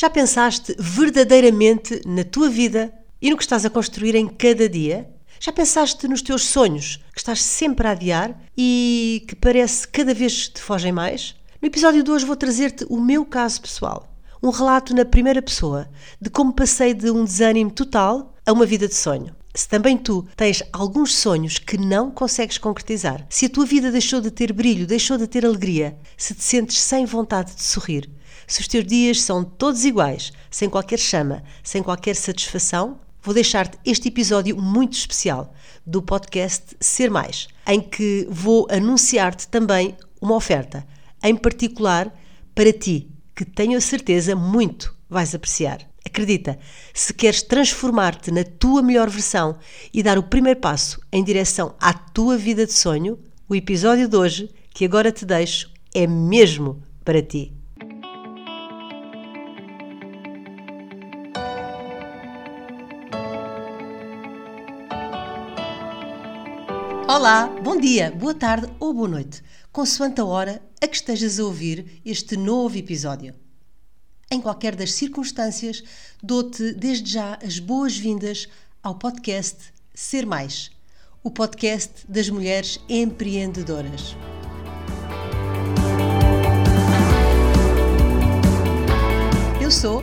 Já pensaste verdadeiramente na tua vida e no que estás a construir em cada dia? Já pensaste nos teus sonhos que estás sempre a adiar e que parece cada vez te fogem mais? No episódio de hoje vou trazer-te o meu caso pessoal. Um relato na primeira pessoa de como passei de um desânimo total a uma vida de sonho. Se também tu tens alguns sonhos que não consegues concretizar, se a tua vida deixou de ter brilho, deixou de ter alegria, se te sentes sem vontade de sorrir, se os teus dias são todos iguais, sem qualquer chama, sem qualquer satisfação, vou deixar-te este episódio muito especial do podcast Ser Mais, em que vou anunciar-te também uma oferta, em particular para ti, que tenho a certeza muito vais apreciar. Acredita, se queres transformar-te na tua melhor versão e dar o primeiro passo em direção à tua vida de sonho, o episódio de hoje, que agora te deixo, é mesmo para ti. Olá, bom dia, boa tarde ou boa noite, consoante a hora a que estejas a ouvir este novo episódio. Em qualquer das circunstâncias, dou-te desde já as boas-vindas ao podcast Ser Mais, o podcast das mulheres empreendedoras. Eu sou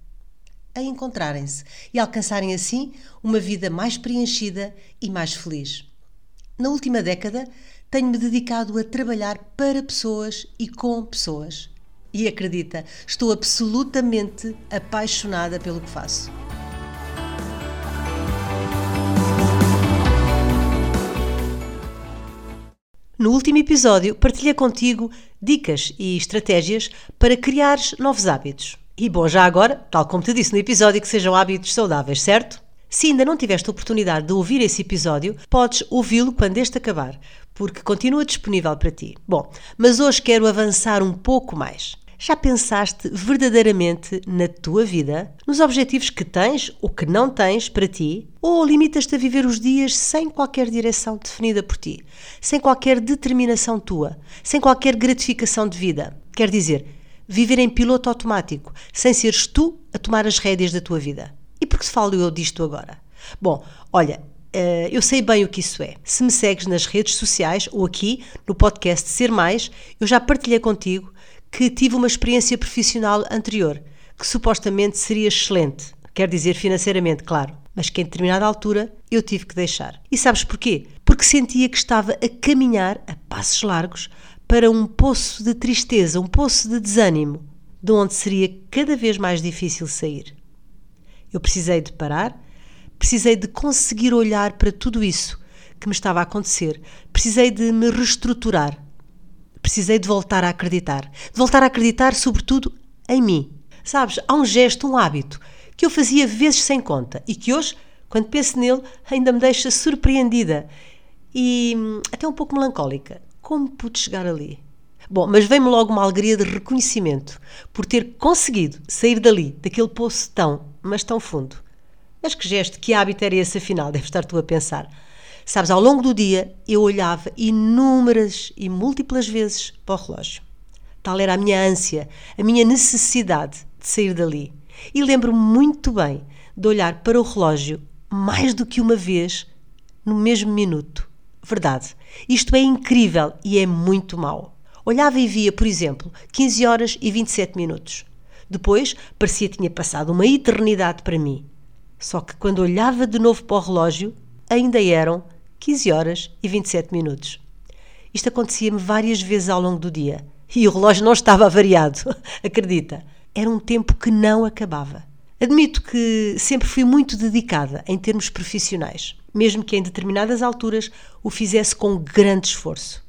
a encontrarem-se e alcançarem assim uma vida mais preenchida e mais feliz. Na última década, tenho-me dedicado a trabalhar para pessoas e com pessoas. E acredita, estou absolutamente apaixonada pelo que faço. No último episódio, partilhei contigo dicas e estratégias para criares novos hábitos. E bom, já agora, tal como te disse no episódio, que sejam hábitos saudáveis, certo? Se ainda não tiveste a oportunidade de ouvir esse episódio, podes ouvi-lo quando este acabar, porque continua disponível para ti. Bom, mas hoje quero avançar um pouco mais. Já pensaste verdadeiramente na tua vida, nos objetivos que tens ou que não tens para ti? Ou limitas-te a viver os dias sem qualquer direção definida por ti, sem qualquer determinação tua, sem qualquer gratificação de vida? Quer dizer, viver em piloto automático, sem seres tu a tomar as rédeas da tua vida. E por que falo eu disto agora? Bom, olha, eh, eu sei bem o que isso é. Se me segues nas redes sociais ou aqui no podcast Ser Mais, eu já partilhei contigo que tive uma experiência profissional anterior, que supostamente seria excelente, quer dizer financeiramente, claro, mas que em determinada altura eu tive que deixar. E sabes porquê? Porque sentia que estava a caminhar a passos largos para um poço de tristeza, um poço de desânimo, de onde seria cada vez mais difícil sair. Eu precisei de parar, precisei de conseguir olhar para tudo isso que me estava a acontecer, precisei de me reestruturar, precisei de voltar a acreditar, de voltar a acreditar, sobretudo, em mim. Sabes, há um gesto, um hábito que eu fazia vezes sem conta e que hoje, quando penso nele, ainda me deixa surpreendida e hum, até um pouco melancólica. Como pude chegar ali? Bom, mas veio-me logo uma alegria de reconhecimento por ter conseguido sair dali, daquele poço tão, mas tão fundo. Mas que gesto, que hábito era esse afinal? Deves estar tu a pensar. Sabes, ao longo do dia eu olhava inúmeras e múltiplas vezes para o relógio. Tal era a minha ânsia, a minha necessidade de sair dali. E lembro-me muito bem de olhar para o relógio mais do que uma vez no mesmo minuto. Verdade. Isto é incrível e é muito mau. Olhava e via, por exemplo, 15 horas e 27 minutos. Depois, parecia que tinha passado uma eternidade para mim. Só que quando olhava de novo para o relógio, ainda eram 15 horas e 27 minutos. Isto acontecia-me várias vezes ao longo do dia. E o relógio não estava avariado, acredita. Era um tempo que não acabava. Admito que sempre fui muito dedicada em termos profissionais, mesmo que em determinadas alturas o fizesse com grande esforço.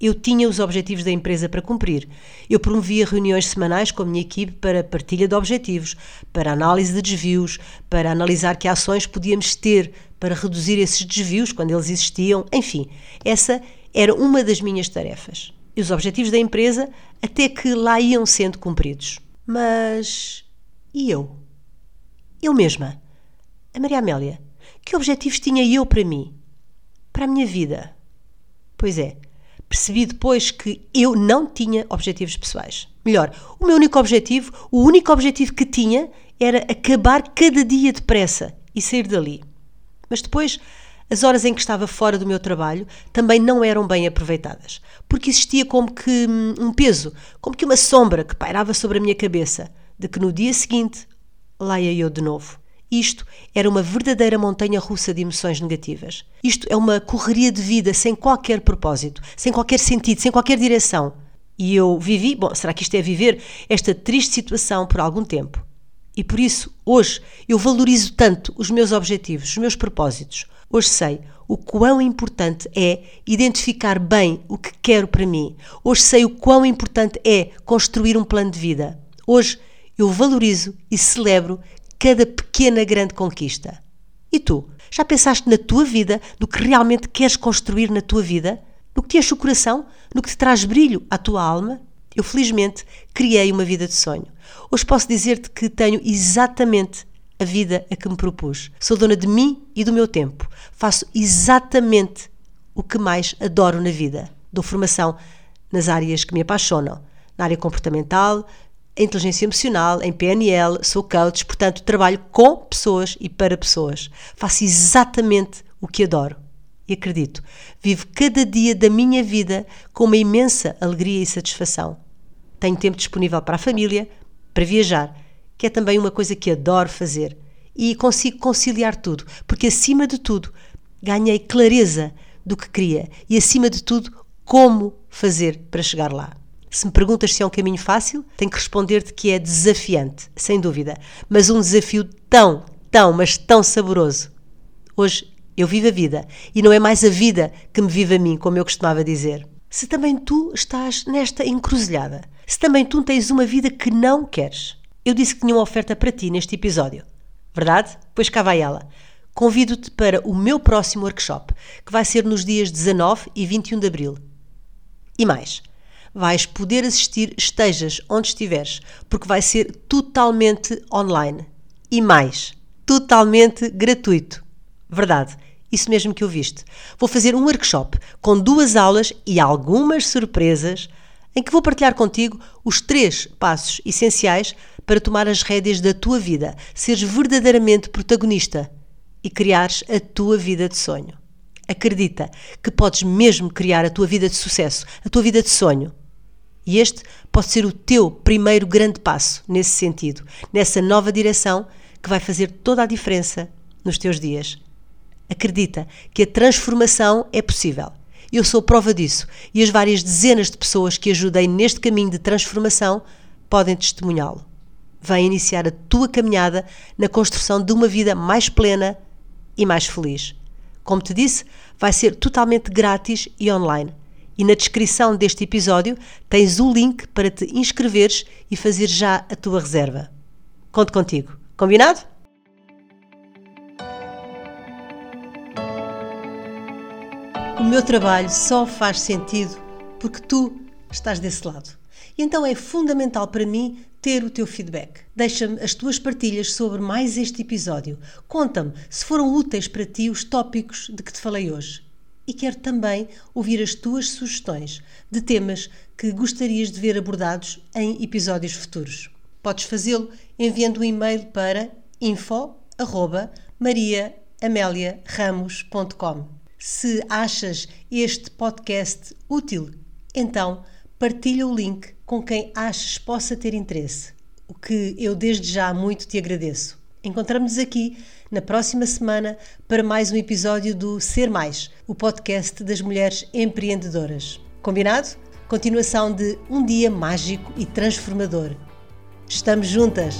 Eu tinha os objetivos da empresa para cumprir. Eu promovia reuniões semanais com a minha equipe para partilha de objetivos, para análise de desvios, para analisar que ações podíamos ter para reduzir esses desvios quando eles existiam. Enfim, essa era uma das minhas tarefas. E os objetivos da empresa até que lá iam sendo cumpridos. Mas. e eu? Eu mesma? A Maria Amélia? Que objetivos tinha eu para mim? Para a minha vida? Pois é, percebi depois que eu não tinha objetivos pessoais. Melhor, o meu único objetivo, o único objetivo que tinha era acabar cada dia depressa e sair dali. Mas depois, as horas em que estava fora do meu trabalho também não eram bem aproveitadas, porque existia como que hum, um peso, como que uma sombra que pairava sobre a minha cabeça, de que no dia seguinte lá ia eu de novo. Isto era uma verdadeira montanha russa de emoções negativas. Isto é uma correria de vida sem qualquer propósito, sem qualquer sentido, sem qualquer direção. E eu vivi, bom, será que isto é viver esta triste situação por algum tempo? E por isso, hoje, eu valorizo tanto os meus objetivos, os meus propósitos. Hoje sei o quão importante é identificar bem o que quero para mim. Hoje sei o quão importante é construir um plano de vida. Hoje eu valorizo e celebro cada pequena grande conquista. E tu? Já pensaste na tua vida, no que realmente queres construir na tua vida? No que te enche o coração? No que te traz brilho à tua alma? Eu, felizmente, criei uma vida de sonho. Hoje posso dizer-te que tenho exatamente a vida a que me propus. Sou dona de mim e do meu tempo. Faço exatamente o que mais adoro na vida. Dou formação nas áreas que me apaixonam. Na área comportamental, em inteligência emocional, em PNL, sou coach, portanto trabalho com pessoas e para pessoas. Faço exatamente o que adoro. E acredito, vivo cada dia da minha vida com uma imensa alegria e satisfação. Tenho tempo disponível para a família, para viajar, que é também uma coisa que adoro fazer. E consigo conciliar tudo, porque acima de tudo ganhei clareza do que queria e acima de tudo como fazer para chegar lá. Se me perguntas se é um caminho fácil, tenho que responder-te que é desafiante, sem dúvida, mas um desafio tão, tão, mas tão saboroso. Hoje eu vivo a vida e não é mais a vida que me vive a mim, como eu costumava dizer. Se também tu estás nesta encruzilhada, se também tu tens uma vida que não queres, eu disse que tinha uma oferta para ti neste episódio. Verdade? Pois cá vai ela. Convido-te para o meu próximo workshop, que vai ser nos dias 19 e 21 de abril. E mais, vais poder assistir estejas onde estiveres, porque vai ser totalmente online. E mais, totalmente gratuito. Verdade, isso mesmo que ouviste. Vou fazer um workshop com duas aulas e algumas surpresas em que vou partilhar contigo os três passos essenciais para tomar as rédeas da tua vida, seres verdadeiramente protagonista e criares a tua vida de sonho. Acredita que podes mesmo criar a tua vida de sucesso, a tua vida de sonho. E este pode ser o teu primeiro grande passo nesse sentido, nessa nova direção que vai fazer toda a diferença nos teus dias. Acredita que a transformação é possível. Eu sou prova disso e as várias dezenas de pessoas que ajudei neste caminho de transformação podem testemunhá-lo. Vem iniciar a tua caminhada na construção de uma vida mais plena e mais feliz. Como te disse, vai ser totalmente grátis e online e na descrição deste episódio tens o link para te inscreveres e fazer já a tua reserva. Conto contigo. Combinado? O meu trabalho só faz sentido porque tu estás desse lado. E então é fundamental para mim ter o teu feedback. Deixa-me as tuas partilhas sobre mais este episódio. Conta-me se foram úteis para ti os tópicos de que te falei hoje e quero também ouvir as tuas sugestões de temas que gostarias de ver abordados em episódios futuros. Podes fazê-lo enviando um e-mail para info@mariaameliaramos.com. Se achas este podcast útil, então partilha o link com quem achas possa ter interesse. o que eu desde já muito te agradeço. Encontramos-nos aqui na próxima semana para mais um episódio do Ser Mais, o podcast das mulheres empreendedoras. Combinado? Continuação de um dia mágico e transformador. Estamos juntas!